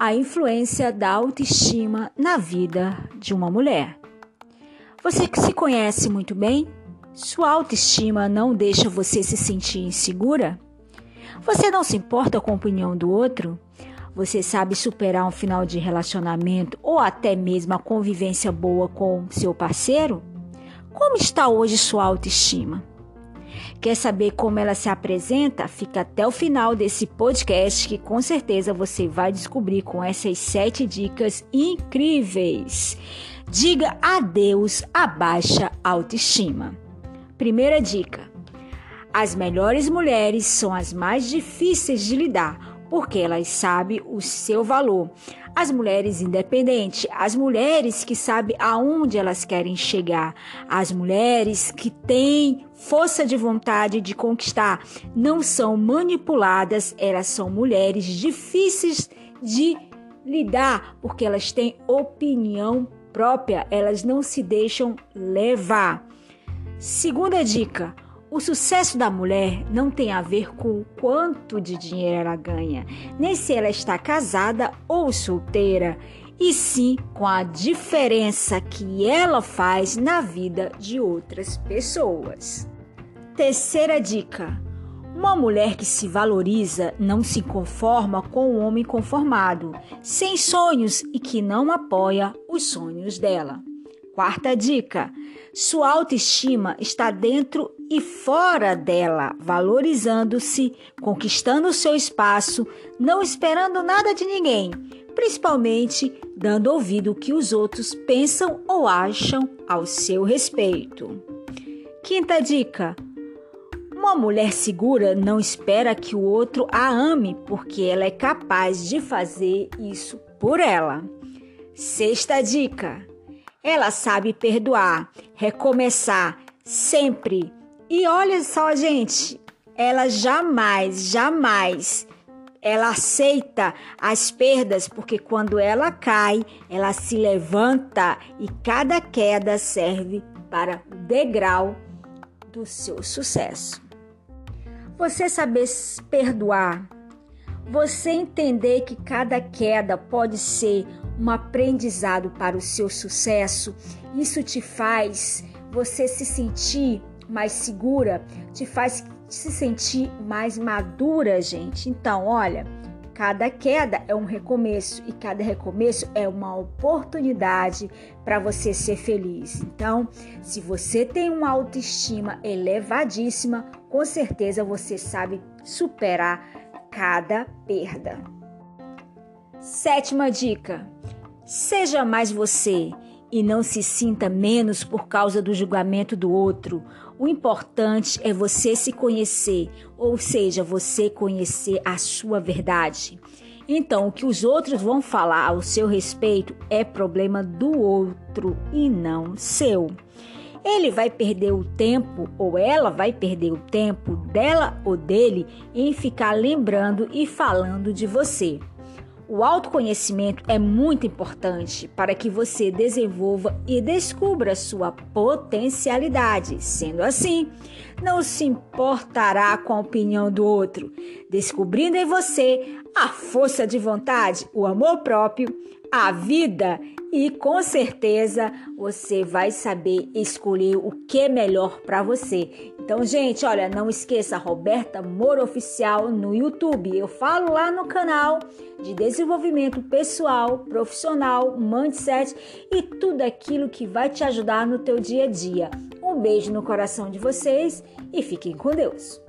A influência da autoestima na vida de uma mulher. Você que se conhece muito bem, sua autoestima não deixa você se sentir insegura? Você não se importa com a opinião do outro? Você sabe superar um final de relacionamento ou até mesmo a convivência boa com seu parceiro? Como está hoje sua autoestima? Quer saber como ela se apresenta? Fica até o final desse podcast que com certeza você vai descobrir com essas sete dicas incríveis. Diga adeus à baixa autoestima. Primeira dica: as melhores mulheres são as mais difíceis de lidar porque elas sabem o seu valor. As mulheres independentes, as mulheres que sabem aonde elas querem chegar, as mulheres que têm força de vontade de conquistar, não são manipuladas, elas são mulheres difíceis de lidar, porque elas têm opinião própria, elas não se deixam levar. Segunda dica: o sucesso da mulher não tem a ver com o quanto de dinheiro ela ganha, nem se ela está casada ou solteira, e sim com a diferença que ela faz na vida de outras pessoas. Terceira dica: uma mulher que se valoriza não se conforma com um homem conformado, sem sonhos e que não apoia os sonhos dela. Quarta dica: sua autoestima está dentro e fora dela, valorizando-se, conquistando o seu espaço, não esperando nada de ninguém, principalmente dando ouvido ao que os outros pensam ou acham ao seu respeito. Quinta dica: uma mulher segura não espera que o outro a ame, porque ela é capaz de fazer isso por ela. Sexta dica: ela sabe perdoar, recomeçar sempre. E olha só, gente, ela jamais, jamais ela aceita as perdas porque quando ela cai, ela se levanta e cada queda serve para o degrau do seu sucesso. Você saber perdoar, você entender que cada queda pode ser um aprendizado para o seu sucesso, isso te faz você se sentir mais segura, te faz se sentir mais madura, gente. Então, olha, cada queda é um recomeço e cada recomeço é uma oportunidade para você ser feliz. Então, se você tem uma autoestima elevadíssima, com certeza você sabe superar cada perda. Sétima dica: seja mais você e não se sinta menos por causa do julgamento do outro. O importante é você se conhecer, ou seja, você conhecer a sua verdade. Então, o que os outros vão falar ao seu respeito é problema do outro e não seu. Ele vai perder o tempo, ou ela vai perder o tempo dela ou dele, em ficar lembrando e falando de você. O autoconhecimento é muito importante para que você desenvolva e descubra sua potencialidade. Sendo assim, não se importará com a opinião do outro, descobrindo em você a força de vontade, o amor próprio, a vida e com certeza você vai saber escolher o que é melhor para você. Então, gente, olha, não esqueça Roberta Moro Oficial no YouTube. Eu falo lá no canal de desenvolvimento pessoal, profissional, mindset e tudo aquilo que vai te ajudar no teu dia a dia. Um beijo no coração de vocês e fiquem com Deus.